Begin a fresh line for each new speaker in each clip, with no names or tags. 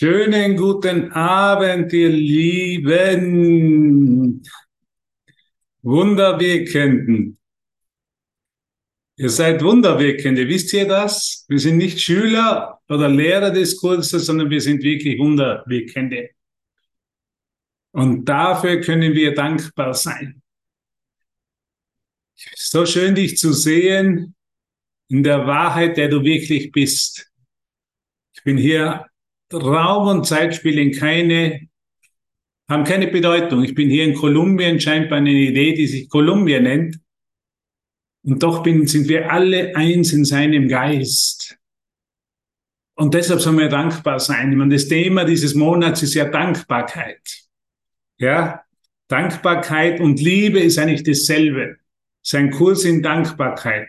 Schönen guten Abend, ihr Lieben, Wunderwirkenden. Ihr seid Wunderwirkende, wisst ihr das? Wir sind nicht Schüler oder Lehrer des Kurses, sondern wir sind wirklich Wunderwirkende. Und dafür können wir dankbar sein. So schön, dich zu sehen in der Wahrheit, der du wirklich bist. Ich bin hier Raum und Zeit spielen keine, haben keine Bedeutung. Ich bin hier in Kolumbien, scheinbar eine Idee, die sich Kolumbien nennt. Und doch bin, sind wir alle eins in seinem Geist. Und deshalb sollen wir dankbar sein. Und das Thema dieses Monats ist ja Dankbarkeit. Ja, Dankbarkeit und Liebe ist eigentlich dasselbe. Sein Kurs in Dankbarkeit.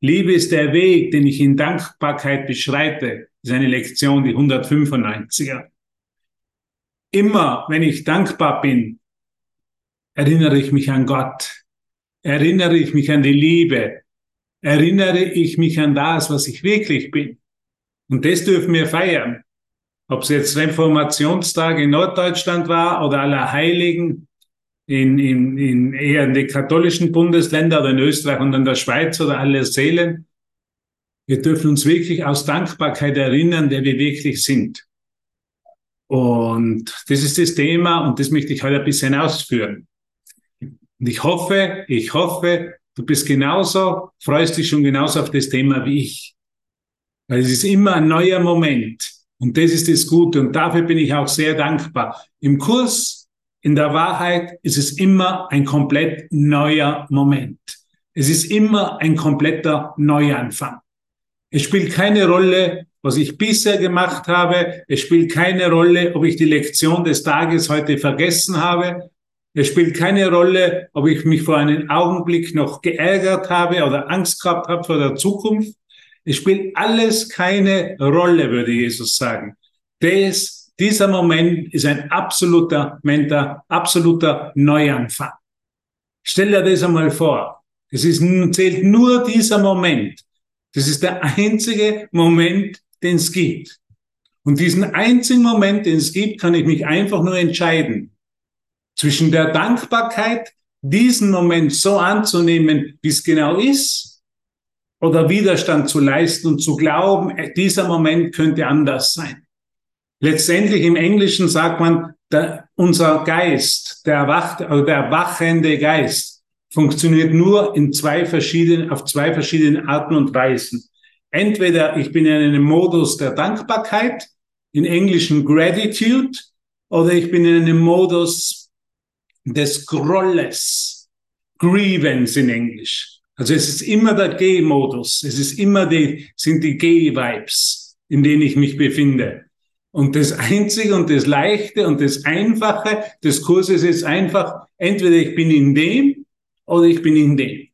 Liebe ist der Weg, den ich in Dankbarkeit beschreite. Ist eine Lektion, die 195er. Immer, wenn ich dankbar bin, erinnere ich mich an Gott, erinnere ich mich an die Liebe, erinnere ich mich an das, was ich wirklich bin. Und das dürfen wir feiern. Ob es jetzt Reformationstag in Norddeutschland war oder Allerheiligen in, in, in eher in den katholischen Bundesländern oder in Österreich und in der Schweiz oder alle Seelen. Wir dürfen uns wirklich aus Dankbarkeit erinnern, der wir wirklich sind. Und das ist das Thema und das möchte ich heute ein bisschen ausführen. Und ich hoffe, ich hoffe, du bist genauso, freust dich schon genauso auf das Thema wie ich. Weil es ist immer ein neuer Moment. Und das ist das Gute. Und dafür bin ich auch sehr dankbar. Im Kurs, in der Wahrheit, ist es immer ein komplett neuer Moment. Es ist immer ein kompletter Neuanfang. Es spielt keine Rolle, was ich bisher gemacht habe. Es spielt keine Rolle, ob ich die Lektion des Tages heute vergessen habe. Es spielt keine Rolle, ob ich mich vor einem Augenblick noch geärgert habe oder Angst gehabt habe vor der Zukunft. Es spielt alles keine Rolle, würde Jesus sagen. Das, dieser Moment ist ein absoluter, Mentor, absoluter Neuanfang. Stell dir das einmal vor. Es ist, zählt nur dieser Moment. Das ist der einzige Moment, den es gibt. Und diesen einzigen Moment, den es gibt, kann ich mich einfach nur entscheiden. Zwischen der Dankbarkeit, diesen Moment so anzunehmen, wie es genau ist, oder Widerstand zu leisten und zu glauben, dieser Moment könnte anders sein. Letztendlich im Englischen sagt man, der, unser Geist, der erwacht, oder der wachende Geist, funktioniert nur in zwei verschiedenen, auf zwei verschiedenen Arten und Weisen. Entweder ich bin in einem Modus der Dankbarkeit, in Englischen Gratitude, oder ich bin in einem Modus des Grolles, Grievance in Englisch. Also es ist immer der G-Modus, es ist immer die, sind die G-Vibes, in denen ich mich befinde. Und das Einzige und das Leichte und das Einfache des Kurses ist einfach, entweder ich bin in dem oder ich bin in dem.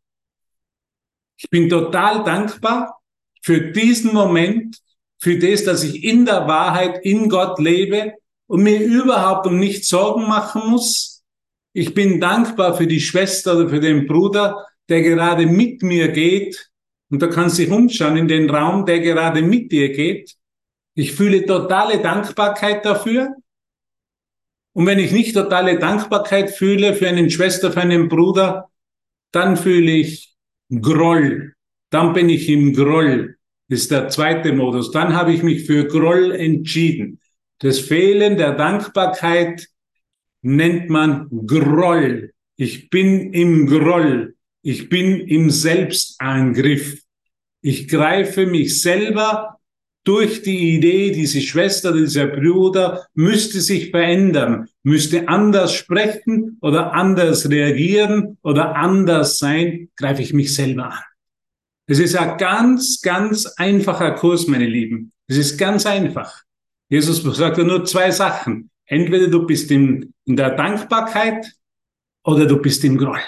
Ich bin total dankbar für diesen Moment, für das, dass ich in der Wahrheit in Gott lebe und mir überhaupt um nichts Sorgen machen muss. Ich bin dankbar für die Schwester oder für den Bruder, der gerade mit mir geht. Und da kannst du umschauen in den Raum, der gerade mit dir geht. Ich fühle totale Dankbarkeit dafür. Und wenn ich nicht totale Dankbarkeit fühle für einen Schwester, für einen Bruder, dann fühle ich Groll. Dann bin ich im Groll. Ist der zweite Modus. Dann habe ich mich für Groll entschieden. Das Fehlen der Dankbarkeit nennt man Groll. Ich bin im Groll. Ich bin im Selbstangriff. Ich greife mich selber durch die Idee, diese Schwester, dieser Bruder müsste sich verändern, müsste anders sprechen oder anders reagieren oder anders sein, greife ich mich selber an. Es ist ein ganz, ganz einfacher Kurs, meine Lieben. Es ist ganz einfach. Jesus sagt ja nur zwei Sachen. Entweder du bist in, in der Dankbarkeit oder du bist im Groll.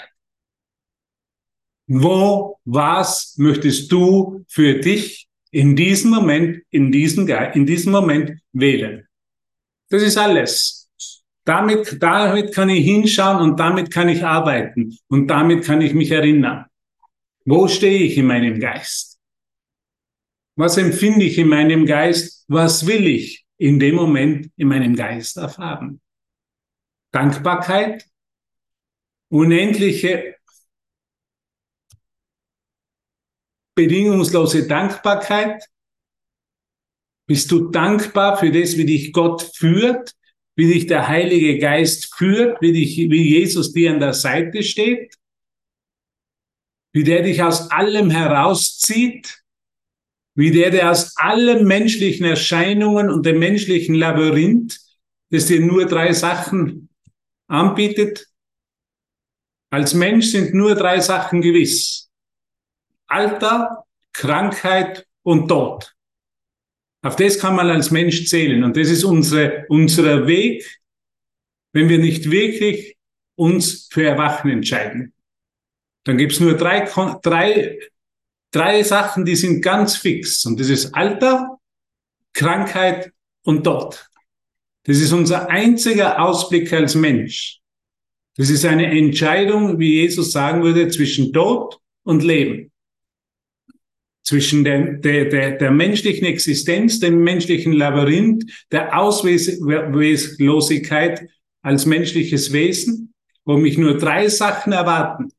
Wo, was möchtest du für dich in diesem Moment, in diesem, in diesem Moment wählen. Das ist alles. Damit, damit kann ich hinschauen und damit kann ich arbeiten und damit kann ich mich erinnern. Wo stehe ich in meinem Geist? Was empfinde ich in meinem Geist? Was will ich? in dem Moment in meinem Geist erfahren. Dankbarkeit, unendliche, bedingungslose Dankbarkeit. Bist du dankbar für das, wie dich Gott führt, wie dich der Heilige Geist führt, wie, dich, wie Jesus dir an der Seite steht, wie der dich aus allem herauszieht, wie der, der aus allen menschlichen Erscheinungen und dem menschlichen Labyrinth, das dir nur drei Sachen anbietet. Als Mensch sind nur drei Sachen gewiss. Alter, Krankheit und Tod. Auf das kann man als Mensch zählen. Und das ist unsere, unser Weg, wenn wir nicht wirklich uns für Erwachen entscheiden. Dann gibt's nur drei, drei drei Sachen, die sind ganz fix. Und das ist Alter, Krankheit und Tod. Das ist unser einziger Ausblick als Mensch. Das ist eine Entscheidung, wie Jesus sagen würde, zwischen Tod und Leben. Zwischen der, der, der, der menschlichen Existenz, dem menschlichen Labyrinth, der Ausweglosigkeit als menschliches Wesen, wo mich nur drei Sachen erwarten.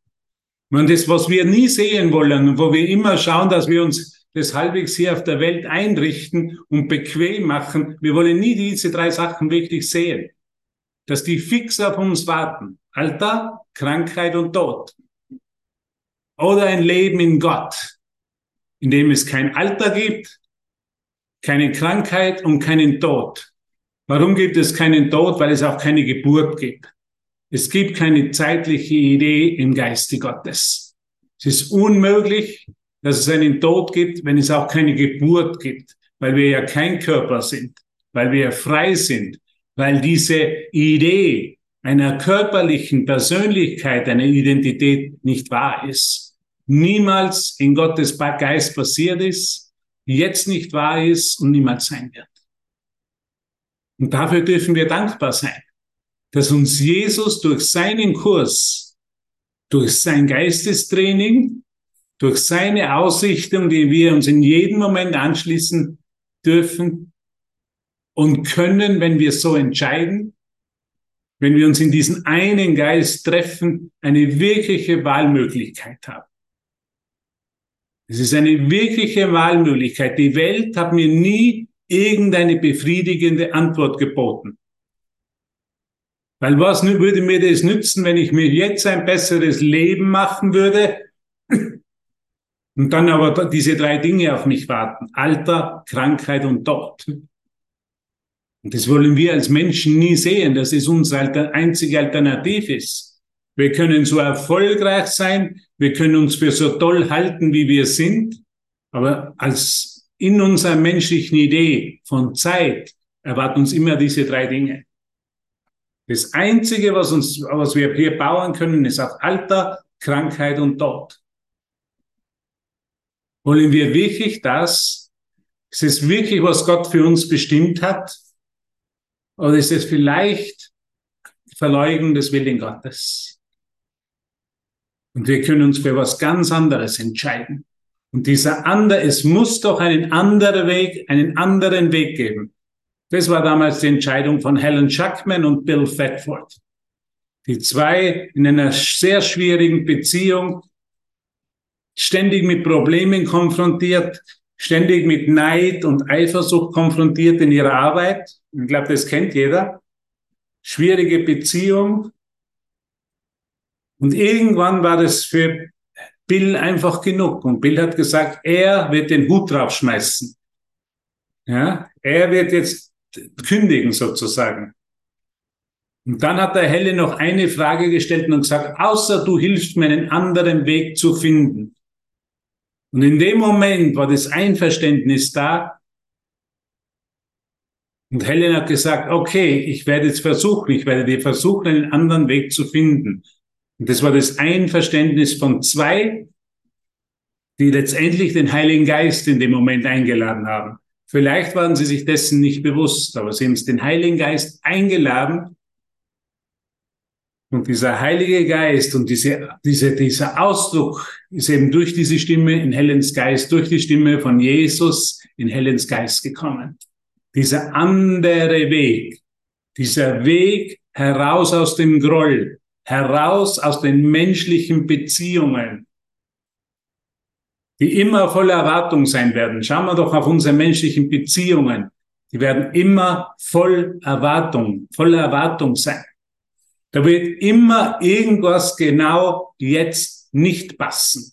Und das, was wir nie sehen wollen und wo wir immer schauen, dass wir uns das halbwegs hier auf der Welt einrichten und bequem machen, wir wollen nie diese drei Sachen wirklich sehen. Dass die fix auf uns warten. Alter, Krankheit und Tod. Oder ein Leben in Gott, in dem es kein Alter gibt, keine Krankheit und keinen Tod. Warum gibt es keinen Tod? Weil es auch keine Geburt gibt. Es gibt keine zeitliche Idee im Geiste Gottes. Es ist unmöglich, dass es einen Tod gibt, wenn es auch keine Geburt gibt, weil wir ja kein Körper sind, weil wir frei sind, weil diese Idee einer körperlichen Persönlichkeit, einer Identität nicht wahr ist. Niemals in Gottes Geist passiert ist, jetzt nicht wahr ist und niemals sein wird. Und dafür dürfen wir dankbar sein dass uns Jesus durch seinen Kurs, durch sein Geistestraining, durch seine Ausrichtung, die wir uns in jedem Moment anschließen dürfen und können, wenn wir so entscheiden, wenn wir uns in diesen einen Geist treffen, eine wirkliche Wahlmöglichkeit haben. Es ist eine wirkliche Wahlmöglichkeit. Die Welt hat mir nie irgendeine befriedigende Antwort geboten. Weil was würde mir das nützen, wenn ich mir jetzt ein besseres Leben machen würde und dann aber diese drei Dinge auf mich warten. Alter, Krankheit und Tod. Und das wollen wir als Menschen nie sehen, dass es unsere einzige Alternative ist. Wir können so erfolgreich sein, wir können uns für so toll halten, wie wir sind, aber als in unserer menschlichen Idee von Zeit erwarten uns immer diese drei Dinge. Das Einzige, was, uns, was wir hier bauen können, ist auf Alter, Krankheit und Tod. Wollen wir wirklich das? Ist es wirklich, was Gott für uns bestimmt hat? Oder ist es vielleicht Verleugnung des Willen Gottes? Und wir können uns für was ganz anderes entscheiden. Und dieser andere, es muss doch einen anderen Weg, einen anderen Weg geben. Das war damals die Entscheidung von Helen Schuckman und Bill Thetford. Die zwei in einer sehr schwierigen Beziehung, ständig mit Problemen konfrontiert, ständig mit Neid und Eifersucht konfrontiert in ihrer Arbeit. Ich glaube, das kennt jeder. Schwierige Beziehung. Und irgendwann war das für Bill einfach genug. Und Bill hat gesagt, er wird den Hut draufschmeißen. Ja, er wird jetzt kündigen sozusagen. Und dann hat der Helle noch eine Frage gestellt und gesagt, außer du hilfst mir einen anderen Weg zu finden. Und in dem Moment war das Einverständnis da. Und Helen hat gesagt, okay, ich werde jetzt versuchen, ich werde dir versuchen, einen anderen Weg zu finden. Und das war das Einverständnis von zwei, die letztendlich den Heiligen Geist in dem Moment eingeladen haben. Vielleicht waren sie sich dessen nicht bewusst, aber sie haben es den Heiligen Geist eingeladen. Und dieser Heilige Geist und diese, diese, dieser Ausdruck ist eben durch diese Stimme in Helens Geist, durch die Stimme von Jesus in Helens Geist gekommen. dieser andere Weg, dieser Weg heraus aus dem Groll, heraus aus den menschlichen Beziehungen, die immer voller Erwartung sein werden. Schauen wir doch auf unsere menschlichen Beziehungen. Die werden immer voll Erwartung, voller Erwartung sein. Da wird immer irgendwas genau jetzt nicht passen.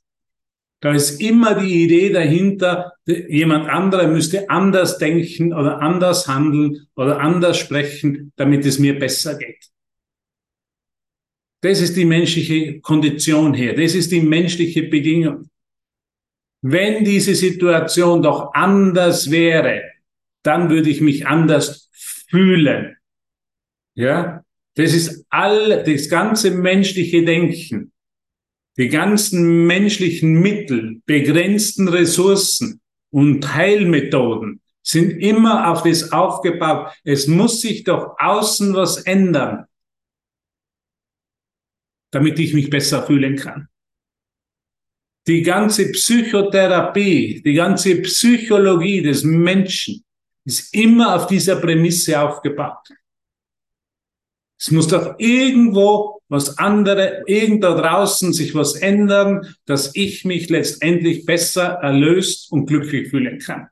Da ist immer die Idee dahinter, jemand anderer müsste anders denken oder anders handeln oder anders sprechen, damit es mir besser geht. Das ist die menschliche Kondition hier. Das ist die menschliche Bedingung. Wenn diese Situation doch anders wäre, dann würde ich mich anders fühlen. Ja, das ist all, das ganze menschliche Denken die ganzen menschlichen Mittel, begrenzten Ressourcen und Heilmethoden sind immer auf das aufgebaut. Es muss sich doch außen was ändern, damit ich mich besser fühlen kann. Die ganze Psychotherapie, die ganze Psychologie des Menschen ist immer auf dieser Prämisse aufgebaut. Es muss doch irgendwo was andere, irgendwo draußen sich was ändern, dass ich mich letztendlich besser erlöst und glücklich fühlen kann.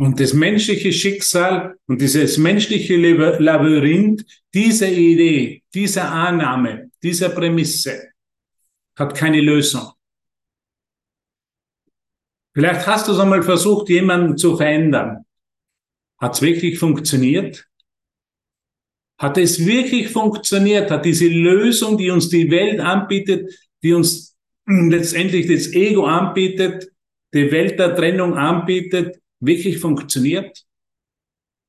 Und das menschliche Schicksal und dieses menschliche Labyrinth, diese Idee, diese Annahme, diese Prämisse hat keine Lösung. Vielleicht hast du es einmal versucht, jemanden zu verändern. Hat es wirklich funktioniert? Hat es wirklich funktioniert? Hat diese Lösung, die uns die Welt anbietet, die uns letztendlich das Ego anbietet, die Welt der Trennung anbietet, wirklich funktioniert?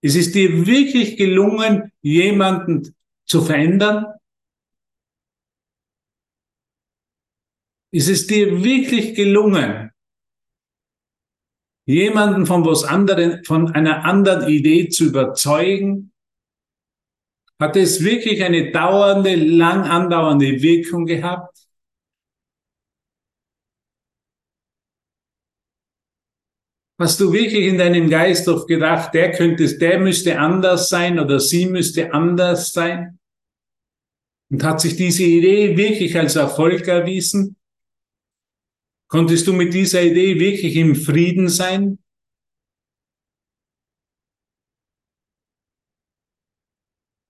Es ist dir wirklich gelungen, jemanden zu verändern? Ist es dir wirklich gelungen, jemanden von was anderen, von einer anderen Idee zu überzeugen? Hat es wirklich eine dauernde, lang andauernde Wirkung gehabt? Hast du wirklich in deinem Geist oft gedacht, der könnte, der müsste anders sein oder sie müsste anders sein? Und hat sich diese Idee wirklich als Erfolg erwiesen? Konntest du mit dieser Idee wirklich im Frieden sein?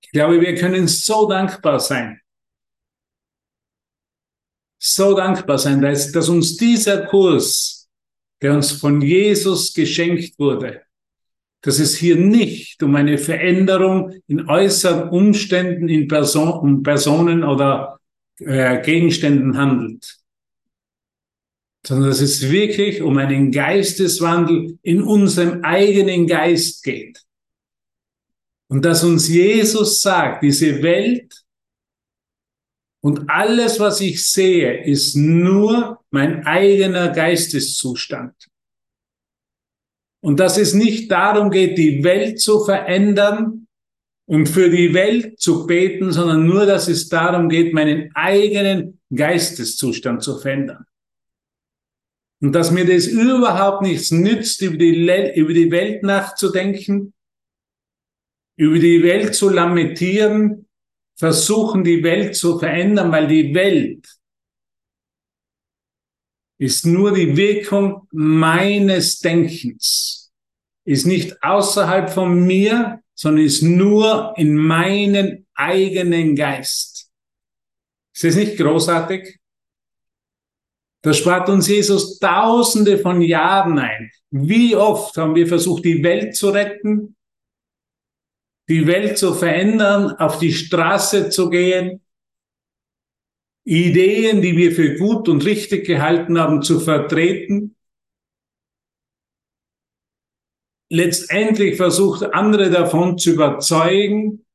Ich glaube, wir können so dankbar sein. So dankbar sein, dass, dass uns dieser Kurs, der uns von Jesus geschenkt wurde, dass es hier nicht um eine Veränderung in äußeren Umständen, in Person, Personen oder äh, Gegenständen handelt, sondern dass es wirklich um einen Geisteswandel in unserem eigenen Geist geht. Und dass uns Jesus sagt, diese Welt und alles, was ich sehe, ist nur mein eigener Geisteszustand. Und dass es nicht darum geht, die Welt zu verändern und für die Welt zu beten, sondern nur, dass es darum geht, meinen eigenen Geisteszustand zu verändern. Und dass mir das überhaupt nichts nützt, über die, über die Welt nachzudenken, über die Welt zu lamentieren, versuchen die Welt zu verändern, weil die Welt ist nur die Wirkung meines Denkens, ist nicht außerhalb von mir, sondern ist nur in meinen eigenen Geist. Ist das nicht großartig? Da spart uns Jesus tausende von Jahren ein. Wie oft haben wir versucht, die Welt zu retten? Die Welt zu verändern, auf die Straße zu gehen, Ideen, die wir für gut und richtig gehalten haben, zu vertreten. Letztendlich versucht, andere davon zu überzeugen.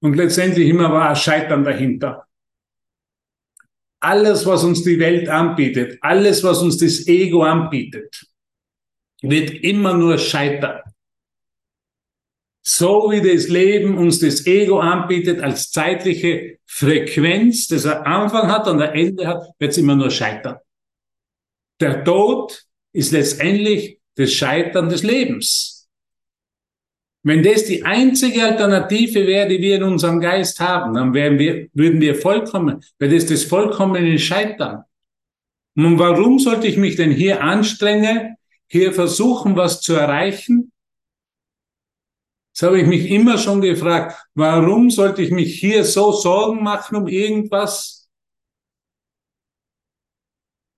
Und letztendlich immer war Scheitern dahinter. Alles, was uns die Welt anbietet, alles, was uns das Ego anbietet, wird immer nur scheitern so wie das Leben uns das Ego anbietet als zeitliche Frequenz, das er Anfang hat und ein Ende hat, wird es immer nur scheitern. Der Tod ist letztendlich des Scheitern des Lebens. Wenn das die einzige Alternative wäre, die wir in unserem Geist haben, dann wären wir, würden wir vollkommen, wäre das das vollkommene Scheitern. Und warum sollte ich mich denn hier anstrengen, hier versuchen, was zu erreichen? Das habe ich mich immer schon gefragt. Warum sollte ich mich hier so Sorgen machen um irgendwas?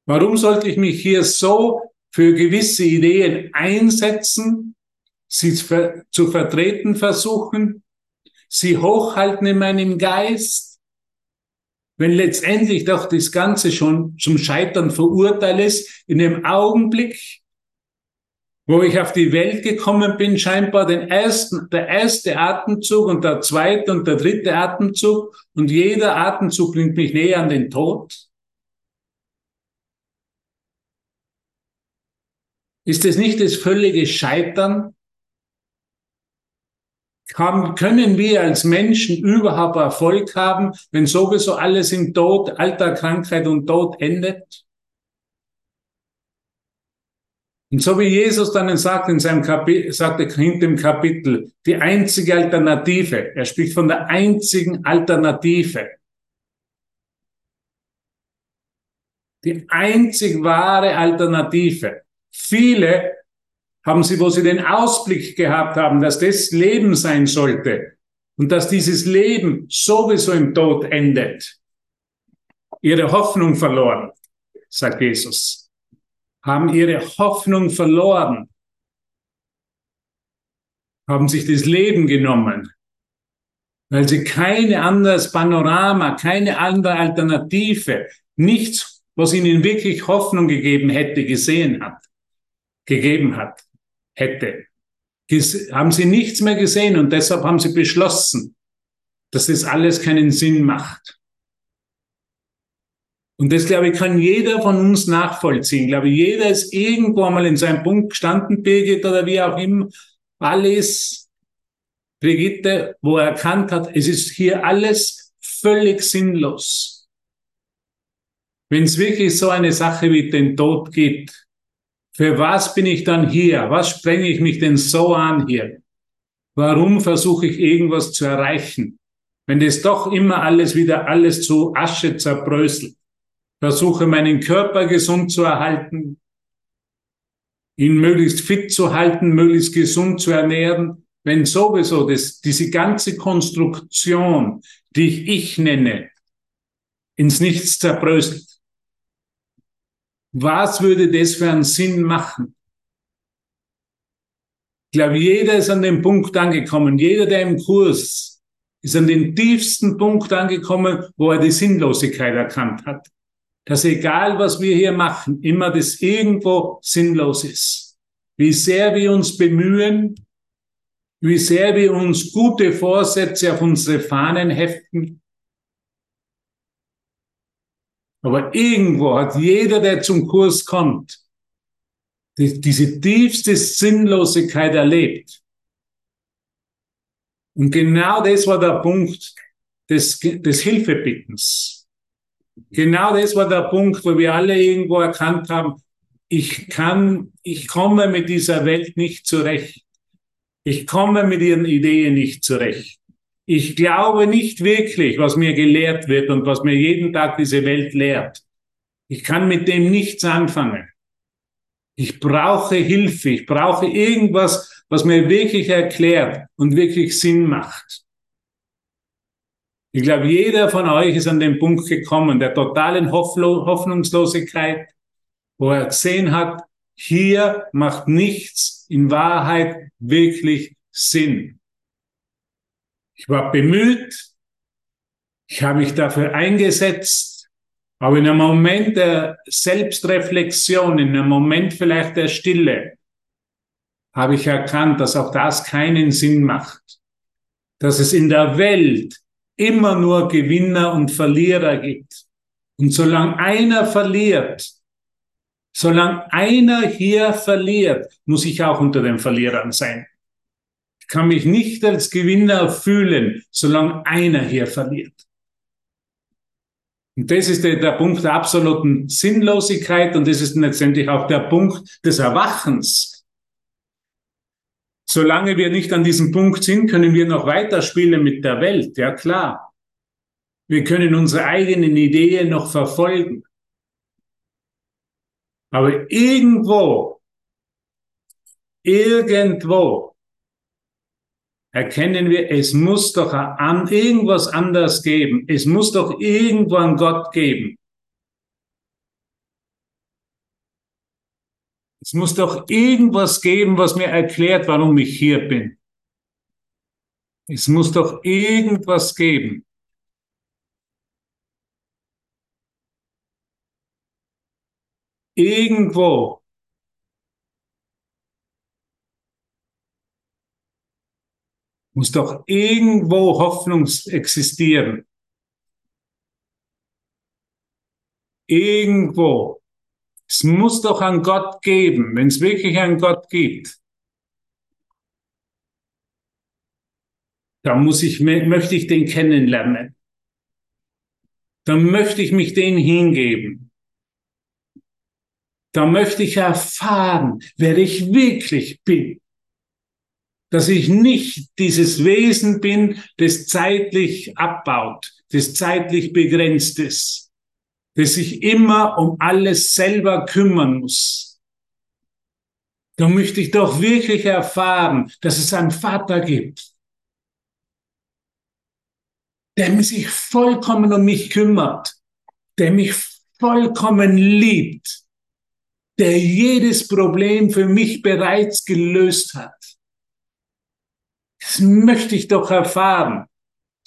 Warum sollte ich mich hier so für gewisse Ideen einsetzen, sie zu vertreten versuchen, sie hochhalten in meinem Geist, wenn letztendlich doch das Ganze schon zum Scheitern verurteilt ist, in dem Augenblick, wo ich auf die Welt gekommen bin, scheinbar den ersten, der erste Atemzug und der zweite und der dritte Atemzug und jeder Atemzug bringt mich näher an den Tod. Ist es nicht das völlige Scheitern? Haben, können wir als Menschen überhaupt Erfolg haben, wenn sowieso alles im Tod, Alter, Krankheit und Tod endet? Und so wie Jesus dann sagt in seinem Kapitel, sagt er hinter dem Kapitel, die einzige Alternative, er spricht von der einzigen Alternative. Die einzig wahre Alternative. Viele haben sie, wo sie den Ausblick gehabt haben, dass das Leben sein sollte und dass dieses Leben sowieso im Tod endet, ihre Hoffnung verloren, sagt Jesus haben ihre Hoffnung verloren, haben sich das Leben genommen, weil sie keine anderes Panorama, keine andere Alternative, nichts, was ihnen wirklich Hoffnung gegeben hätte, gesehen hat, gegeben hat, hätte. Ges haben sie nichts mehr gesehen und deshalb haben sie beschlossen, dass das alles keinen Sinn macht. Und das, glaube ich, kann jeder von uns nachvollziehen. Ich glaube, jeder ist irgendwo einmal in seinem Punkt gestanden, Birgit oder wie auch immer, Alice, Brigitte, wo er erkannt hat, es ist hier alles völlig sinnlos. Wenn es wirklich so eine Sache wie den Tod gibt, für was bin ich dann hier? Was sprenge ich mich denn so an hier? Warum versuche ich irgendwas zu erreichen? Wenn das doch immer alles wieder alles zu Asche zerbröselt versuche meinen Körper gesund zu erhalten, ihn möglichst fit zu halten, möglichst gesund zu ernähren, wenn sowieso das, diese ganze Konstruktion, die ich ich nenne, ins Nichts zerbröselt. Was würde das für einen Sinn machen? Ich glaube, jeder ist an dem Punkt angekommen. Jeder, der im Kurs ist an den tiefsten Punkt angekommen, wo er die Sinnlosigkeit erkannt hat dass egal was wir hier machen, immer das irgendwo sinnlos ist. Wie sehr wir uns bemühen, wie sehr wir uns gute Vorsätze auf unsere Fahnen heften. Aber irgendwo hat jeder, der zum Kurs kommt, die, diese tiefste Sinnlosigkeit erlebt. Und genau das war der Punkt des, des Hilfebittens. Genau das war der Punkt, wo wir alle irgendwo erkannt haben, ich kann, ich komme mit dieser Welt nicht zurecht. Ich komme mit ihren Ideen nicht zurecht. Ich glaube nicht wirklich, was mir gelehrt wird und was mir jeden Tag diese Welt lehrt. Ich kann mit dem nichts anfangen. Ich brauche Hilfe. Ich brauche irgendwas, was mir wirklich erklärt und wirklich Sinn macht. Ich glaube, jeder von euch ist an den Punkt gekommen, der totalen Hoffnungslosigkeit, wo er gesehen hat, hier macht nichts in Wahrheit wirklich Sinn. Ich war bemüht, ich habe mich dafür eingesetzt, aber in einem Moment der Selbstreflexion, in einem Moment vielleicht der Stille, habe ich erkannt, dass auch das keinen Sinn macht, dass es in der Welt immer nur Gewinner und Verlierer gibt. Und solange einer verliert, solange einer hier verliert, muss ich auch unter den Verlierern sein. Ich kann mich nicht als Gewinner fühlen, solange einer hier verliert. Und das ist der, der Punkt der absoluten Sinnlosigkeit und das ist letztendlich auch der Punkt des Erwachens. Solange wir nicht an diesem Punkt sind, können wir noch weiterspielen mit der Welt, ja klar. Wir können unsere eigenen Ideen noch verfolgen. Aber irgendwo, irgendwo erkennen wir, es muss doch an, irgendwas anders geben. Es muss doch irgendwo einen Gott geben. Es muss doch irgendwas geben, was mir erklärt, warum ich hier bin. Es muss doch irgendwas geben. Irgendwo. Muss doch irgendwo Hoffnung existieren. Irgendwo. Es muss doch einen Gott geben, wenn es wirklich einen Gott gibt. Da muss ich, möchte ich den kennenlernen. Dann möchte ich mich den hingeben. Da möchte ich erfahren, wer ich wirklich bin. Dass ich nicht dieses Wesen bin, das zeitlich abbaut, das zeitlich begrenzt ist der sich immer um alles selber kümmern muss. Da möchte ich doch wirklich erfahren, dass es einen Vater gibt, der sich vollkommen um mich kümmert, der mich vollkommen liebt, der jedes Problem für mich bereits gelöst hat. Das möchte ich doch erfahren.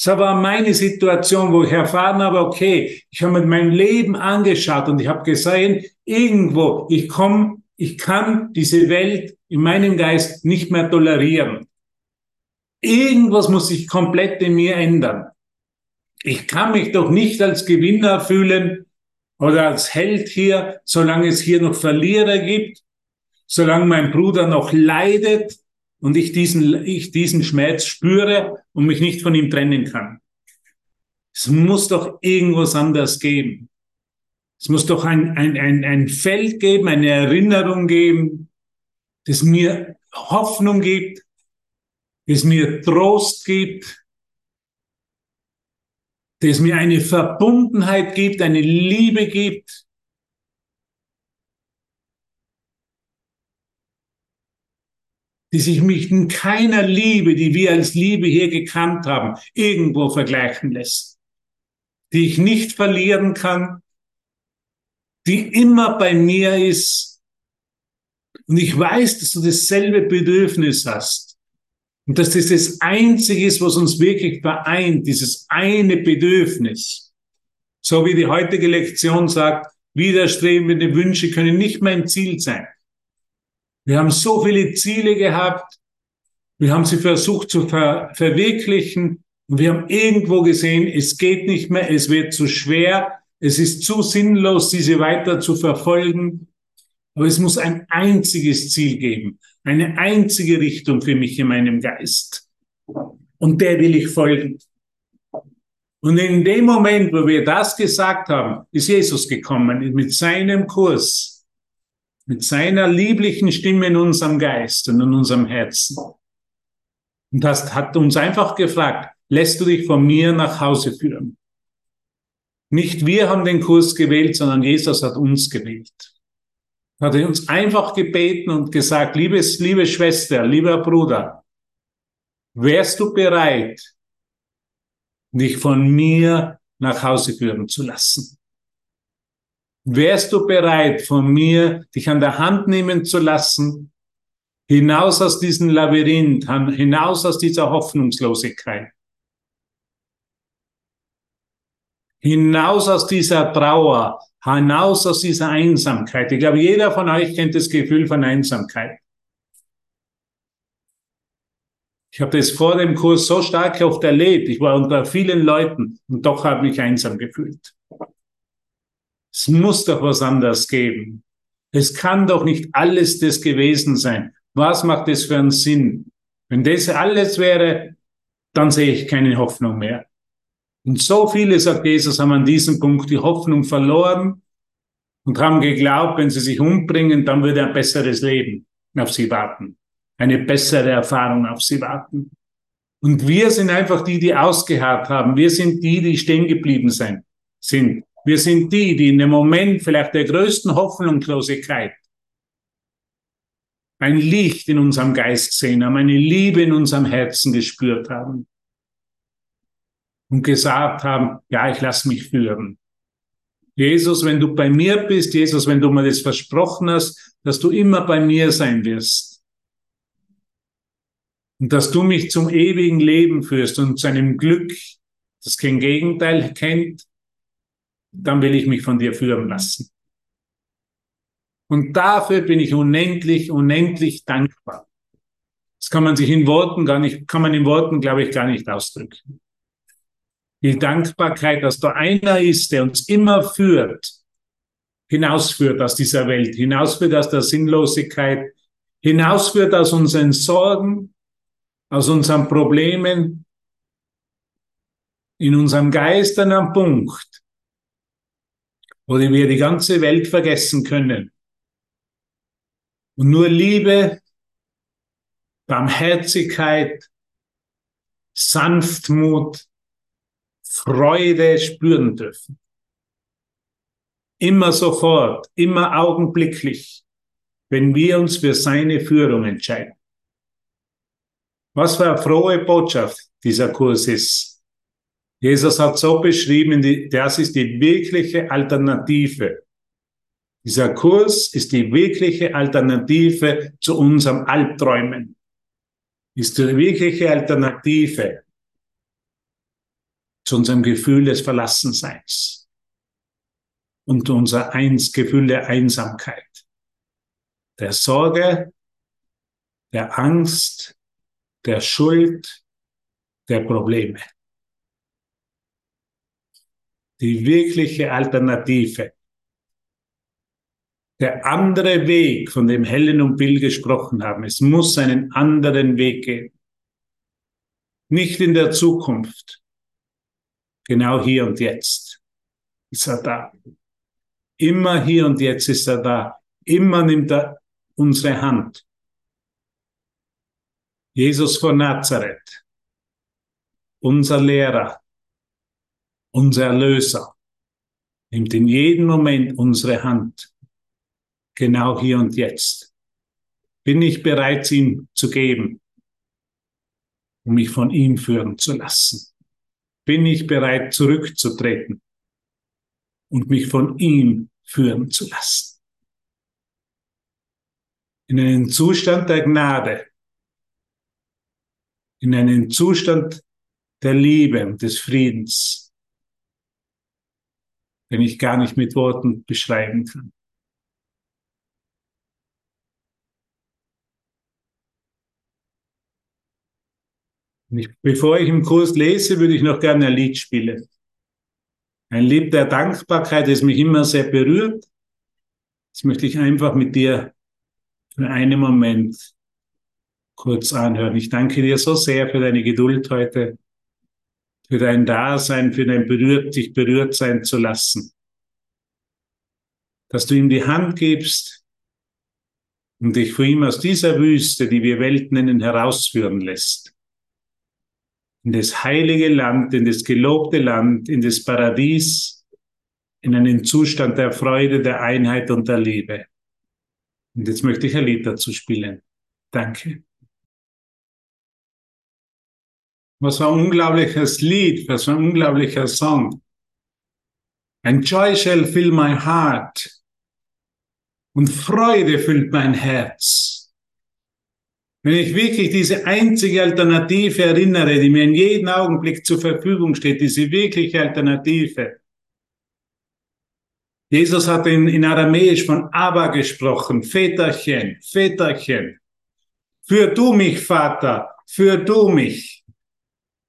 Das war meine Situation, wo ich erfahren habe, okay, ich habe mir mein Leben angeschaut und ich habe gesehen, irgendwo, ich komme, ich kann diese Welt in meinem Geist nicht mehr tolerieren. Irgendwas muss sich komplett in mir ändern. Ich kann mich doch nicht als Gewinner fühlen oder als Held hier, solange es hier noch Verlierer gibt, solange mein Bruder noch leidet, und ich diesen, ich diesen Schmerz spüre und mich nicht von ihm trennen kann. Es muss doch irgendwas anders geben. Es muss doch ein, ein, ein, ein Feld geben, eine Erinnerung geben, das mir Hoffnung gibt, das mir Trost gibt, das mir eine Verbundenheit gibt, eine Liebe gibt, die sich mit keiner Liebe, die wir als Liebe hier gekannt haben, irgendwo vergleichen lässt, die ich nicht verlieren kann, die immer bei mir ist. Und ich weiß, dass du dasselbe Bedürfnis hast. Und dass das das Einzige ist, was uns wirklich vereint, dieses eine Bedürfnis. So wie die heutige Lektion sagt, widerstrebende Wünsche können nicht mein Ziel sein. Wir haben so viele Ziele gehabt. Wir haben sie versucht zu ver verwirklichen. Und wir haben irgendwo gesehen, es geht nicht mehr, es wird zu schwer, es ist zu sinnlos, diese weiter zu verfolgen. Aber es muss ein einziges Ziel geben, eine einzige Richtung für mich in meinem Geist. Und der will ich folgen. Und in dem Moment, wo wir das gesagt haben, ist Jesus gekommen mit seinem Kurs mit seiner lieblichen Stimme in unserem Geist und in unserem Herzen. Und das hat uns einfach gefragt, lässt du dich von mir nach Hause führen? Nicht wir haben den Kurs gewählt, sondern Jesus hat uns gewählt. Hat er uns einfach gebeten und gesagt, liebes, liebe Schwester, lieber Bruder, wärst du bereit, dich von mir nach Hause führen zu lassen? Wärst du bereit, von mir dich an der Hand nehmen zu lassen, hinaus aus diesem Labyrinth, hinaus aus dieser Hoffnungslosigkeit, hinaus aus dieser Trauer, hinaus aus dieser Einsamkeit. Ich glaube, jeder von euch kennt das Gefühl von Einsamkeit. Ich habe das vor dem Kurs so stark oft erlebt. Ich war unter vielen Leuten und doch habe ich mich einsam gefühlt. Es muss doch was anderes geben. Es kann doch nicht alles das gewesen sein. Was macht das für einen Sinn? Wenn das alles wäre, dann sehe ich keine Hoffnung mehr. Und so viele, sagt Jesus, haben an diesem Punkt die Hoffnung verloren und haben geglaubt, wenn sie sich umbringen, dann würde ein besseres Leben auf sie warten. eine bessere Erfahrung auf sie warten. Und wir sind einfach die, die ausgeharrt haben. Wir sind die, die stehen geblieben sein, sind. Wir sind die, die in dem Moment vielleicht der größten Hoffnungslosigkeit ein Licht in unserem Geist gesehen haben, eine Liebe in unserem Herzen gespürt haben und gesagt haben, ja, ich lasse mich führen. Jesus, wenn du bei mir bist, Jesus, wenn du mir das versprochen hast, dass du immer bei mir sein wirst und dass du mich zum ewigen Leben führst und zu einem Glück, das kein Gegenteil kennt, dann will ich mich von dir führen lassen. Und dafür bin ich unendlich, unendlich dankbar. Das kann man sich in Worten gar nicht, kann man in Worten, glaube ich, gar nicht ausdrücken. Die Dankbarkeit, dass da einer ist, der uns immer führt, hinausführt aus dieser Welt, hinausführt aus der Sinnlosigkeit, hinausführt aus unseren Sorgen, aus unseren Problemen, in unserem Geist an einem Punkt, wo wir die ganze Welt vergessen können und nur Liebe, Barmherzigkeit, Sanftmut, Freude spüren dürfen. Immer sofort, immer augenblicklich, wenn wir uns für seine Führung entscheiden. Was für eine frohe Botschaft dieser Kurs ist. Jesus hat so beschrieben, das ist die wirkliche Alternative. Dieser Kurs ist die wirkliche Alternative zu unserem Albträumen. Ist die wirkliche Alternative zu unserem Gefühl des Verlassenseins und unser Eins Gefühl der Einsamkeit, der Sorge, der Angst, der Schuld, der Probleme. Die wirkliche Alternative. Der andere Weg, von dem Helen und Bill gesprochen haben. Es muss einen anderen Weg geben. Nicht in der Zukunft, Genau hier und jetzt ist er da. Immer hier und jetzt ist er da. Immer nimmt er unsere Hand. Jesus von Nazareth, unser Lehrer, unser Erlöser, nimmt in jedem Moment unsere Hand. Genau hier und jetzt. Bin ich bereit, ihm zu geben, um mich von ihm führen zu lassen bin ich bereit zurückzutreten und mich von ihm führen zu lassen. In einen Zustand der Gnade, in einen Zustand der Liebe des Friedens, den ich gar nicht mit Worten beschreiben kann. Ich, bevor ich im Kurs lese, würde ich noch gerne ein Lied spielen. Ein Lied der Dankbarkeit, das mich immer sehr berührt. Das möchte ich einfach mit dir für einen Moment kurz anhören. Ich danke dir so sehr für deine Geduld heute, für dein Dasein, für dein berührt, dich berührt sein zu lassen. Dass du ihm die Hand gibst und dich vor ihm aus dieser Wüste, die wir Welt nennen, herausführen lässt in das heilige Land, in das gelobte Land, in das Paradies, in einen Zustand der Freude, der Einheit und der Liebe. Und jetzt möchte ich ein Lied dazu spielen. Danke. Was für ein unglaubliches Lied, was für ein unglaublicher Song. Ein Joy shall fill my heart. Und Freude füllt mein Herz. Wenn ich wirklich diese einzige Alternative erinnere, die mir in jedem Augenblick zur Verfügung steht, diese wirkliche Alternative. Jesus hat in, in Aramäisch von Abba gesprochen, Väterchen, Väterchen. Führ du mich, Vater, führ du mich.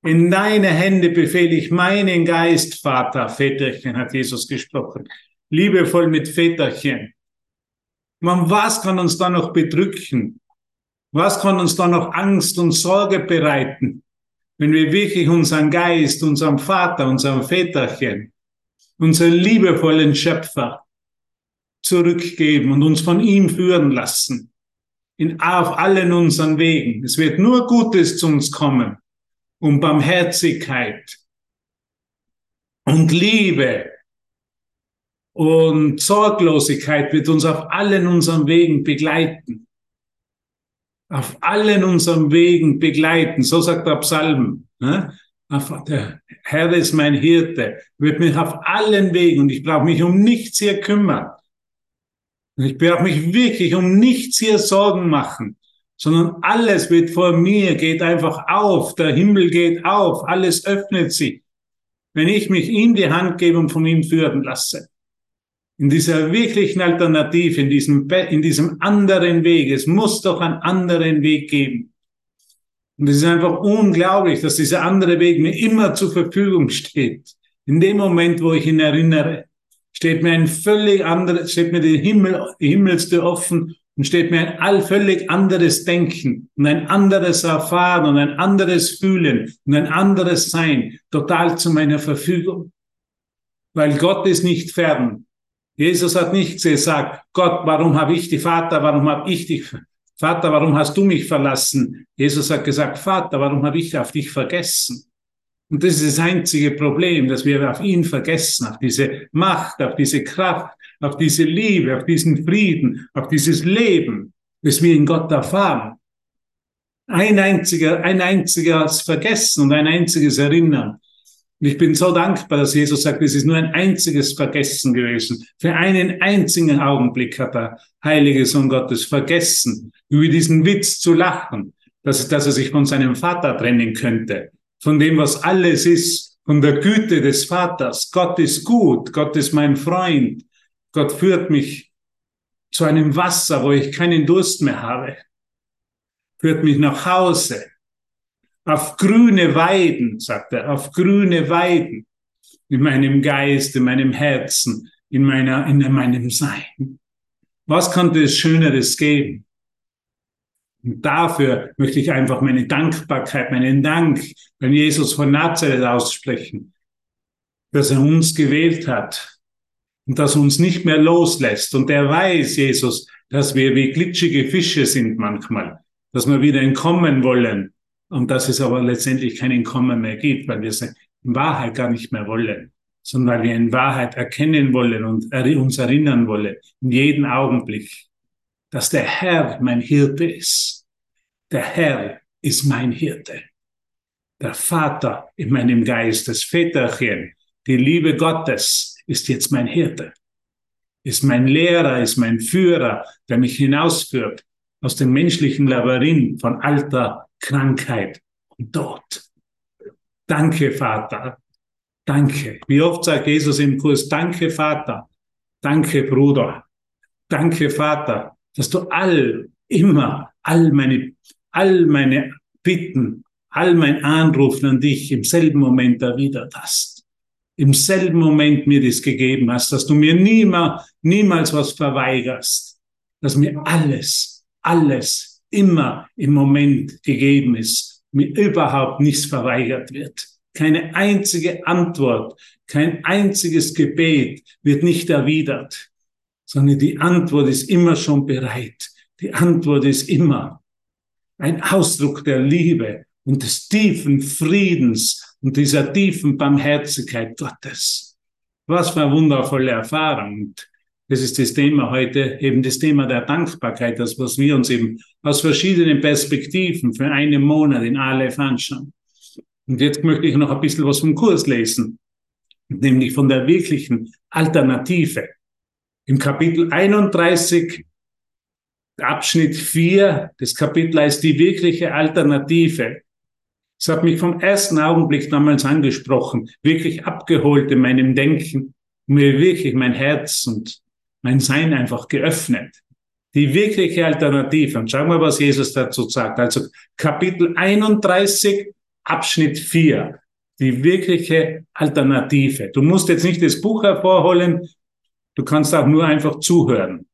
In deine Hände befehle ich meinen Geist, Vater, Väterchen, hat Jesus gesprochen. Liebevoll mit Väterchen. Man, was kann uns da noch bedrücken? Was kann uns da noch Angst und Sorge bereiten, wenn wir wirklich unseren Geist, unserem Vater, unserem Väterchen, unseren liebevollen Schöpfer zurückgeben und uns von ihm führen lassen in, auf allen unseren Wegen. Es wird nur Gutes zu uns kommen und Barmherzigkeit und Liebe und Sorglosigkeit wird uns auf allen unseren Wegen begleiten. Auf allen unseren Wegen begleiten. So sagt der Psalm. Ne? Der Herr ist mein Hirte, wird mich auf allen Wegen und ich brauche mich um nichts hier kümmern. Ich brauche mich wirklich um nichts hier Sorgen machen, sondern alles wird vor mir, geht einfach auf, der Himmel geht auf, alles öffnet sich, wenn ich mich ihm die Hand gebe und von ihm führen lasse. In dieser wirklichen Alternative, in diesem, in diesem anderen Weg. Es muss doch einen anderen Weg geben. Und es ist einfach unglaublich, dass dieser andere Weg mir immer zur Verfügung steht. In dem Moment, wo ich ihn erinnere, steht mir ein völlig anderes, steht mir die Himmel, die Himmelstür offen und steht mir ein all völlig anderes Denken und ein anderes Erfahren und ein anderes Fühlen und ein anderes Sein total zu meiner Verfügung. Weil Gott ist nicht fern. Jesus hat nicht gesagt, Gott, warum habe ich die Vater, warum habe ich dich, Vater, warum hast du mich verlassen? Jesus hat gesagt, Vater, warum habe ich auf dich vergessen? Und das ist das einzige Problem, dass wir auf ihn vergessen, auf diese Macht, auf diese Kraft, auf diese Liebe, auf diesen Frieden, auf dieses Leben, das wir in Gott erfahren. Ein einziger, ein einziges Vergessen und ein einziges Erinnern. Und ich bin so dankbar, dass Jesus sagt, es ist nur ein einziges Vergessen gewesen. Für einen einzigen Augenblick hat der heilige Sohn Gottes vergessen, über diesen Witz zu lachen, dass, dass er sich von seinem Vater trennen könnte, von dem, was alles ist, von der Güte des Vaters. Gott ist gut, Gott ist mein Freund, Gott führt mich zu einem Wasser, wo ich keinen Durst mehr habe, führt mich nach Hause, auf grüne Weiden, sagt er, auf grüne Weiden in meinem Geist, in meinem Herzen, in meiner, in meinem Sein. Was könnte es Schöneres geben? Und dafür möchte ich einfach meine Dankbarkeit, meinen Dank an Jesus von Nazareth aussprechen, dass er uns gewählt hat und dass uns nicht mehr loslässt. Und er weiß, Jesus, dass wir wie glitschige Fische sind manchmal, dass wir wieder entkommen wollen und dass es aber letztendlich kein Entkommen mehr gibt, weil wir es in Wahrheit gar nicht mehr wollen, sondern weil wir in Wahrheit erkennen wollen und uns erinnern wollen, in jedem Augenblick, dass der Herr mein Hirte ist. Der Herr ist mein Hirte. Der Vater in meinem Geist, das Väterchen, die Liebe Gottes ist jetzt mein Hirte, ist mein Lehrer, ist mein Führer, der mich hinausführt aus dem menschlichen Labyrinth von Alter, Krankheit und Tod. Danke, Vater. Danke. Wie oft sagt Jesus im Kurs, danke, Vater. Danke, Bruder. Danke, Vater, dass du all, immer, all meine, all meine Bitten, all mein Anrufen an dich im selben Moment erwidert hast. Im selben Moment mir das gegeben hast, dass du mir niemals, niemals was verweigerst, dass mir alles, alles immer im Moment gegeben ist, mir überhaupt nichts verweigert wird. Keine einzige Antwort, kein einziges Gebet wird nicht erwidert, sondern die Antwort ist immer schon bereit. Die Antwort ist immer ein Ausdruck der Liebe und des tiefen Friedens und dieser tiefen Barmherzigkeit Gottes. Was für eine wundervolle Erfahrung. Das ist das Thema heute, eben das Thema der Dankbarkeit, das, was wir uns eben aus verschiedenen Perspektiven für einen Monat in Aleph anschauen. Und jetzt möchte ich noch ein bisschen was vom Kurs lesen, nämlich von der wirklichen Alternative. Im Kapitel 31, Abschnitt 4 des Kapitels ist die wirkliche Alternative. Es hat mich vom ersten Augenblick damals angesprochen, wirklich abgeholt in meinem Denken, mir wirklich mein Herz und mein Sein einfach geöffnet. Die wirkliche Alternative. Und schauen wir, was Jesus dazu sagt. Also Kapitel 31, Abschnitt 4. Die wirkliche Alternative. Du musst jetzt nicht das Buch hervorholen. Du kannst auch nur einfach zuhören.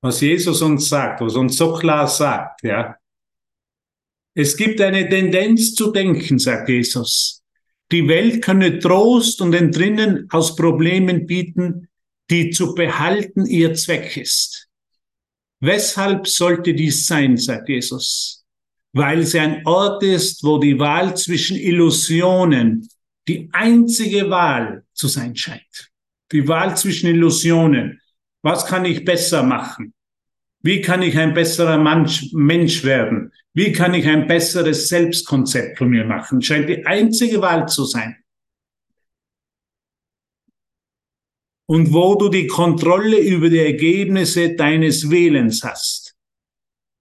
Was Jesus uns sagt, was uns so klar sagt, ja. Es gibt eine Tendenz zu denken, sagt Jesus. Die Welt könne Trost und Entrinnen aus Problemen bieten, die zu behalten ihr Zweck ist. Weshalb sollte dies sein, sagt Jesus? Weil sie ein Ort ist, wo die Wahl zwischen Illusionen die einzige Wahl zu sein scheint. Die Wahl zwischen Illusionen. Was kann ich besser machen? Wie kann ich ein besserer Mensch werden? Wie kann ich ein besseres Selbstkonzept von mir machen? Scheint die einzige Wahl zu sein. Und wo du die Kontrolle über die Ergebnisse deines Wählens hast.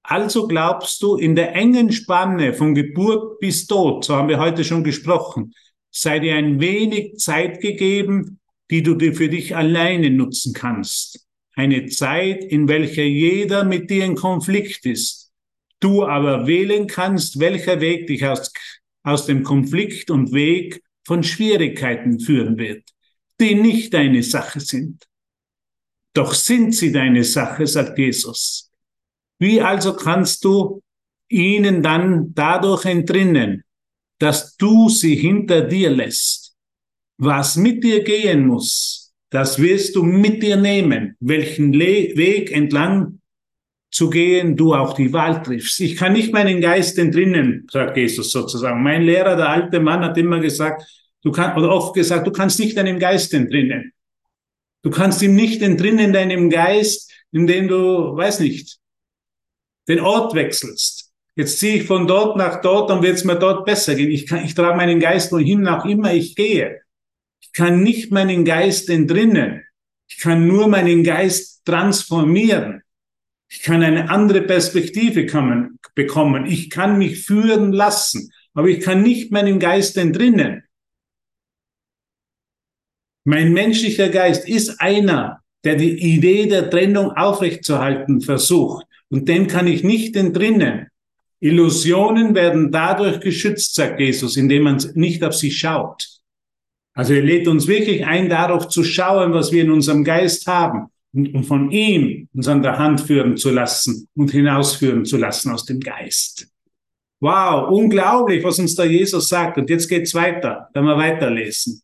Also glaubst du, in der engen Spanne von Geburt bis Tod, so haben wir heute schon gesprochen, sei dir ein wenig Zeit gegeben, die du dir für dich alleine nutzen kannst eine Zeit, in welcher jeder mit dir in Konflikt ist. Du aber wählen kannst, welcher Weg dich aus, aus dem Konflikt und Weg von Schwierigkeiten führen wird, die nicht deine Sache sind. Doch sind sie deine Sache, sagt Jesus. Wie also kannst du ihnen dann dadurch entrinnen, dass du sie hinter dir lässt? Was mit dir gehen muss, das wirst du mit dir nehmen, welchen Le Weg entlang zu gehen du auch die Wahl triffst. Ich kann nicht meinen Geist entrinnen, sagt Jesus sozusagen. Mein Lehrer, der alte Mann, hat immer gesagt, du kannst, oder oft gesagt, du kannst nicht deinem Geist entrinnen. Du kannst ihm nicht entrinnen deinem Geist, indem du, weiß nicht, den Ort wechselst. Jetzt ziehe ich von dort nach dort, dann wird es mir dort besser gehen. Ich, kann, ich trage meinen Geist wohin auch immer ich gehe. Ich kann nicht meinen Geist entrinnen. Ich kann nur meinen Geist transformieren. Ich kann eine andere Perspektive kommen, bekommen. Ich kann mich führen lassen, aber ich kann nicht meinen Geist entrinnen. Mein menschlicher Geist ist einer, der die Idee der Trennung aufrechtzuerhalten versucht. Und dem kann ich nicht entrinnen. Illusionen werden dadurch geschützt, sagt Jesus, indem man nicht auf sie schaut. Also er lädt uns wirklich ein, darauf zu schauen, was wir in unserem Geist haben und, von ihm uns an der Hand führen zu lassen und hinausführen zu lassen aus dem Geist. Wow, unglaublich, was uns da Jesus sagt. Und jetzt geht's weiter, wenn wir weiterlesen.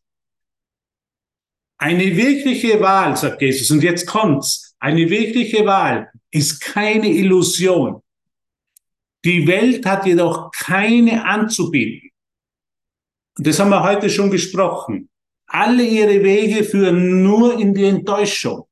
Eine wirkliche Wahl, sagt Jesus, und jetzt kommt's. Eine wirkliche Wahl ist keine Illusion. Die Welt hat jedoch keine anzubieten. Das haben wir heute schon gesprochen. Alle ihre Wege führen nur in die Enttäuschung.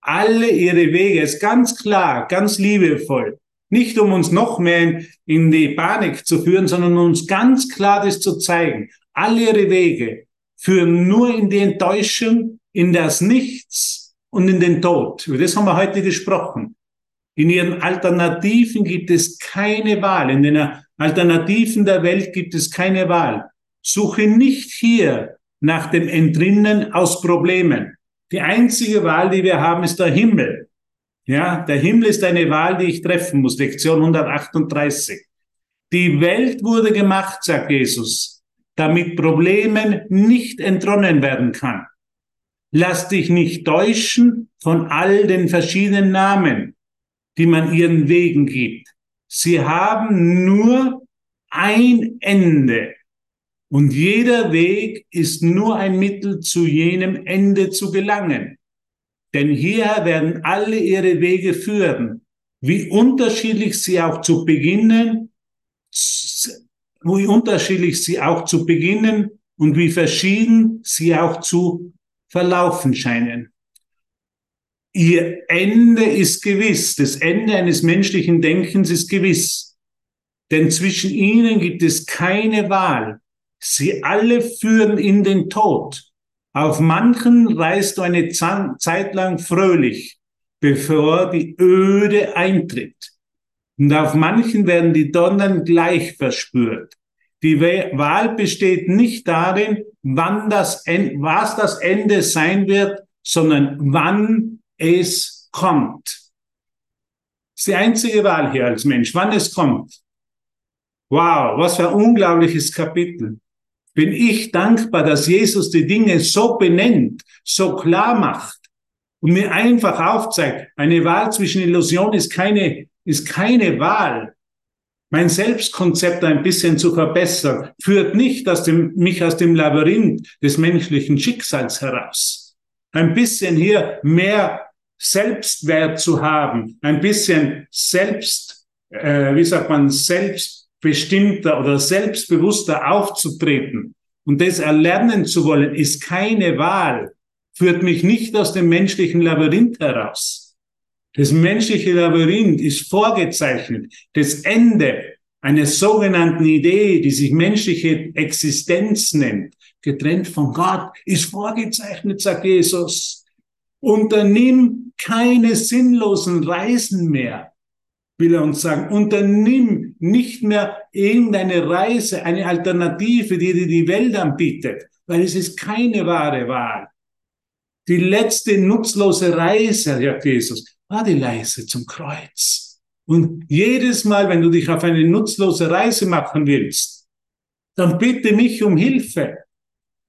Alle ihre Wege ist ganz klar, ganz liebevoll. Nicht um uns noch mehr in die Panik zu führen, sondern um uns ganz klar das zu zeigen. Alle ihre Wege führen nur in die Enttäuschung, in das Nichts und in den Tod. Über das haben wir heute gesprochen. In ihren Alternativen gibt es keine Wahl. In den Alternativen der Welt gibt es keine Wahl. Suche nicht hier nach dem Entrinnen aus Problemen. Die einzige Wahl, die wir haben, ist der Himmel. Ja, der Himmel ist eine Wahl, die ich treffen muss. Lektion 138. Die Welt wurde gemacht, sagt Jesus, damit Problemen nicht entronnen werden kann. Lass dich nicht täuschen von all den verschiedenen Namen, die man ihren Wegen gibt. Sie haben nur ein Ende. Und jeder Weg ist nur ein Mittel, zu jenem Ende zu gelangen. Denn hierher werden alle ihre Wege führen. Wie unterschiedlich sie auch zu beginnen, wie unterschiedlich sie auch zu beginnen und wie verschieden sie auch zu verlaufen scheinen. Ihr Ende ist gewiss. Das Ende eines menschlichen Denkens ist gewiss. Denn zwischen ihnen gibt es keine Wahl. Sie alle führen in den Tod. Auf manchen reist du eine Zeit lang fröhlich, bevor die Öde eintritt. Und auf manchen werden die Donnern gleich verspürt. Die Wahl besteht nicht darin, wann das, was das Ende sein wird, sondern wann es kommt. Das ist die einzige Wahl hier als Mensch, wann es kommt. Wow, was für ein unglaubliches Kapitel. Bin ich dankbar, dass Jesus die Dinge so benennt, so klar macht und mir einfach aufzeigt, eine Wahl zwischen Illusion ist keine, ist keine Wahl. Mein Selbstkonzept ein bisschen zu verbessern, führt nicht aus dem, mich aus dem Labyrinth des menschlichen Schicksals heraus. ein bisschen hier mehr Selbstwert zu haben, ein bisschen selbst, äh, wie sagt man, selbstbestimmter oder selbstbewusster aufzutreten und das erlernen zu wollen, ist keine Wahl, führt mich nicht aus dem menschlichen Labyrinth heraus. Das menschliche Labyrinth ist vorgezeichnet. Das Ende einer sogenannten Idee, die sich menschliche Existenz nennt, getrennt von Gott, ist vorgezeichnet, sagt Jesus. Unternimm keine sinnlosen Reisen mehr, will er uns sagen. Unternimm nicht mehr irgendeine Reise, eine Alternative, die dir die Welt anbietet, weil es ist keine wahre Wahl. Die letzte nutzlose Reise, sagt Jesus, war die Reise zum Kreuz. Und jedes Mal, wenn du dich auf eine nutzlose Reise machen willst, dann bitte mich um Hilfe.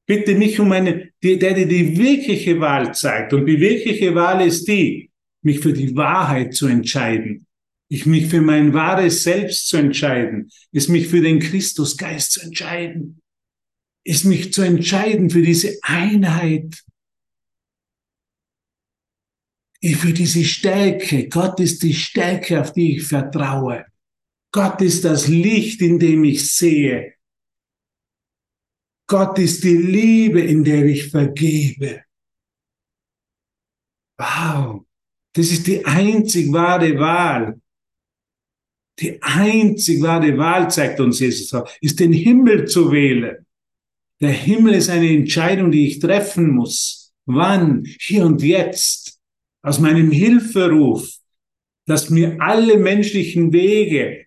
Bitte mich um eine, die, der dir die wirkliche Wahl zeigt. Und die wirkliche Wahl ist die, mich für die Wahrheit zu entscheiden. Ich mich für mein wahres Selbst zu entscheiden. Ist mich für den Christusgeist zu entscheiden. Ist mich zu entscheiden für diese Einheit. Für diese Stärke. Gott ist die Stärke, auf die ich vertraue. Gott ist das Licht, in dem ich sehe. Gott ist die Liebe, in der ich vergebe. Wow, das ist die einzig wahre Wahl. Die einzig wahre Wahl, zeigt uns Jesus, ist den Himmel zu wählen. Der Himmel ist eine Entscheidung, die ich treffen muss. Wann? Hier und jetzt. Aus meinem Hilferuf, dass mir alle menschlichen Wege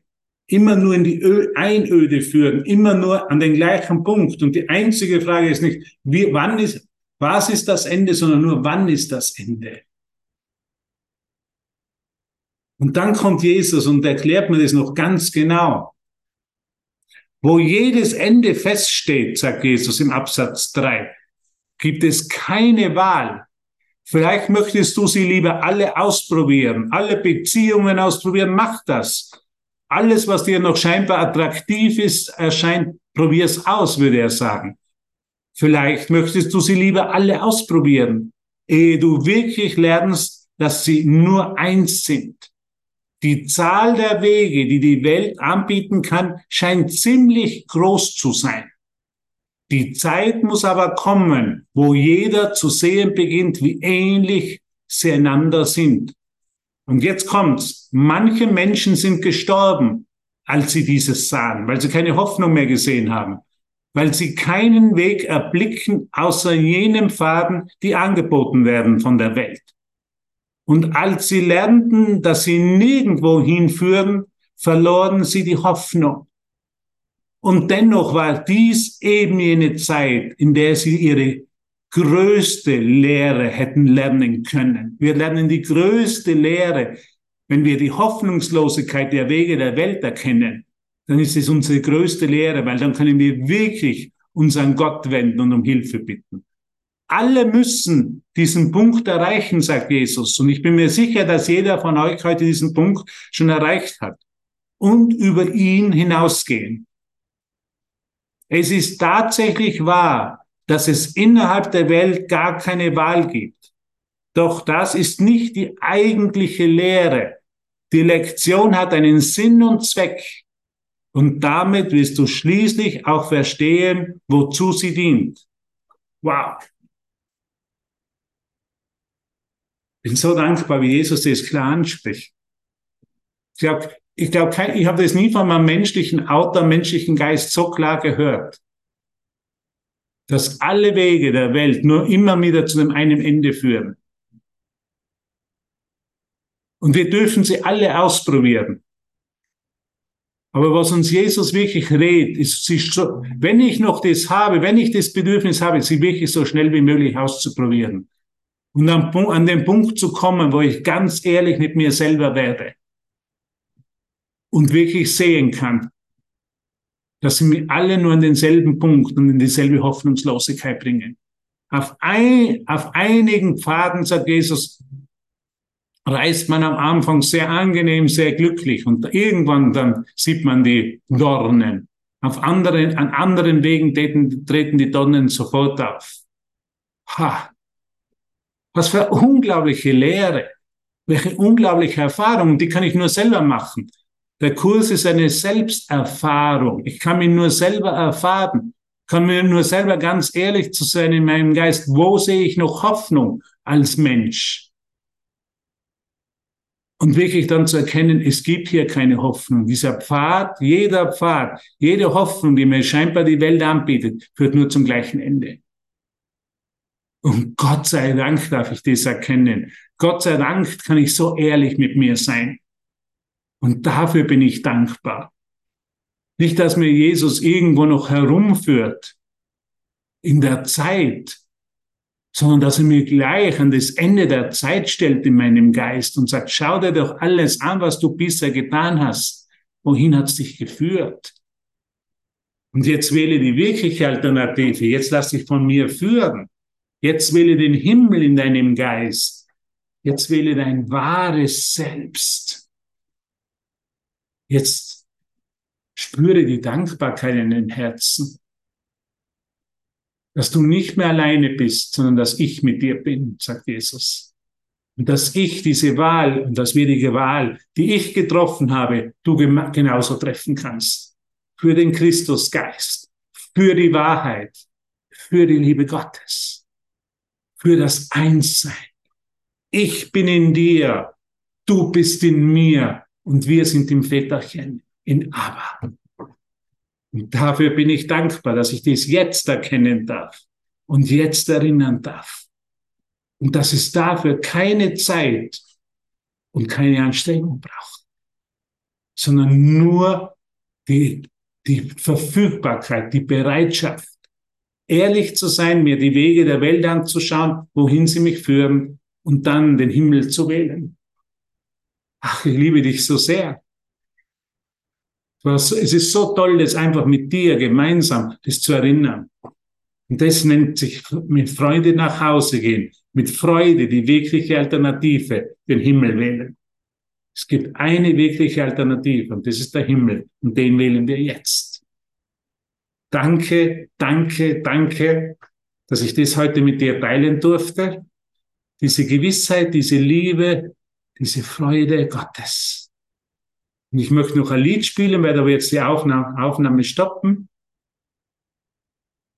immer nur in die Ö Einöde führen, immer nur an den gleichen Punkt. Und die einzige Frage ist nicht, wie, wann ist, was ist das Ende, sondern nur, wann ist das Ende? Und dann kommt Jesus und erklärt mir das noch ganz genau. Wo jedes Ende feststeht, sagt Jesus im Absatz 3, gibt es keine Wahl. Vielleicht möchtest du sie lieber alle ausprobieren, alle Beziehungen ausprobieren, mach das alles, was dir noch scheinbar attraktiv ist, erscheint, probier's aus, würde er sagen. Vielleicht möchtest du sie lieber alle ausprobieren, ehe du wirklich lernst, dass sie nur eins sind. Die Zahl der Wege, die die Welt anbieten kann, scheint ziemlich groß zu sein. Die Zeit muss aber kommen, wo jeder zu sehen beginnt, wie ähnlich sie einander sind und jetzt kommt's. Manche Menschen sind gestorben, als sie dieses sahen, weil sie keine Hoffnung mehr gesehen haben, weil sie keinen Weg erblicken außer jenem Faden, die angeboten werden von der Welt. Und als sie lernten, dass sie nirgendwo hinführen, verloren sie die Hoffnung. Und dennoch war dies eben jene Zeit, in der sie ihre größte Lehre hätten lernen können. Wir lernen die größte Lehre, wenn wir die Hoffnungslosigkeit der Wege der Welt erkennen. Dann ist es unsere größte Lehre, weil dann können wir wirklich uns an Gott wenden und um Hilfe bitten. Alle müssen diesen Punkt erreichen, sagt Jesus. Und ich bin mir sicher, dass jeder von euch heute diesen Punkt schon erreicht hat. Und über ihn hinausgehen. Es ist tatsächlich wahr, dass es innerhalb der Welt gar keine Wahl gibt. Doch das ist nicht die eigentliche Lehre. Die Lektion hat einen Sinn und Zweck. Und damit wirst du schließlich auch verstehen, wozu sie dient. Wow. Bin so dankbar, wie Jesus das klar anspricht. Ich glaube, ich, glaub, ich habe das nie von meinem menschlichen Autor, menschlichen Geist so klar gehört dass alle Wege der Welt nur immer wieder zu dem einen Ende führen. Und wir dürfen sie alle ausprobieren. Aber was uns Jesus wirklich rät, ist, sie, wenn ich noch das habe, wenn ich das Bedürfnis habe, sie wirklich so schnell wie möglich auszuprobieren. Und an, an den Punkt zu kommen, wo ich ganz ehrlich mit mir selber werde. Und wirklich sehen kann, dass sie mich alle nur an denselben Punkt und in dieselbe Hoffnungslosigkeit bringen. Auf, ein, auf einigen Pfaden, sagt Jesus, reist man am Anfang sehr angenehm, sehr glücklich und irgendwann dann sieht man die Dornen. Auf anderen, an anderen Wegen treten, treten die Dornen sofort auf. Ha! Was für unglaubliche Lehre. Welche unglaubliche Erfahrung. Die kann ich nur selber machen. Der Kurs ist eine Selbsterfahrung. Ich kann mich nur selber erfahren. Kann mir nur selber ganz ehrlich zu sein in meinem Geist. Wo sehe ich noch Hoffnung als Mensch? Und wirklich dann zu erkennen, es gibt hier keine Hoffnung. Dieser Pfad, jeder Pfad, jede Hoffnung, die mir scheinbar die Welt anbietet, führt nur zum gleichen Ende. Und Gott sei Dank darf ich das erkennen. Gott sei Dank kann ich so ehrlich mit mir sein. Und dafür bin ich dankbar. Nicht, dass mir Jesus irgendwo noch herumführt in der Zeit, sondern dass er mir gleich an das Ende der Zeit stellt in meinem Geist und sagt, schau dir doch alles an, was du bisher getan hast. Wohin hat es dich geführt? Und jetzt wähle die wirkliche Alternative. Jetzt lass dich von mir führen. Jetzt wähle den Himmel in deinem Geist. Jetzt wähle dein wahres Selbst. Jetzt spüre die Dankbarkeit in den Herzen, dass du nicht mehr alleine bist, sondern dass ich mit dir bin, sagt Jesus. Und dass ich diese Wahl und das schwierige Wahl, die ich getroffen habe, du genauso treffen kannst. Für den Christusgeist, für die Wahrheit, für die Liebe Gottes für das Einssein. Ich bin in dir, du bist in mir und wir sind im Väterchen, in Abba. Und dafür bin ich dankbar, dass ich das jetzt erkennen darf und jetzt erinnern darf. Und dass es dafür keine Zeit und keine Anstrengung braucht, sondern nur die, die Verfügbarkeit, die Bereitschaft, ehrlich zu sein, mir die Wege der Welt anzuschauen, wohin sie mich führen und dann den Himmel zu wählen. Ach, ich liebe dich so sehr. Es ist so toll, das einfach mit dir gemeinsam das zu erinnern. Und das nennt sich mit Freude nach Hause gehen, mit Freude die wirkliche Alternative, den Himmel wählen. Es gibt eine wirkliche Alternative und das ist der Himmel und den wählen wir jetzt. Danke, danke, danke, dass ich das heute mit dir teilen durfte. Diese Gewissheit, diese Liebe, diese Freude Gottes. Und ich möchte noch ein Lied spielen, werde aber jetzt die Aufnahme, Aufnahme stoppen.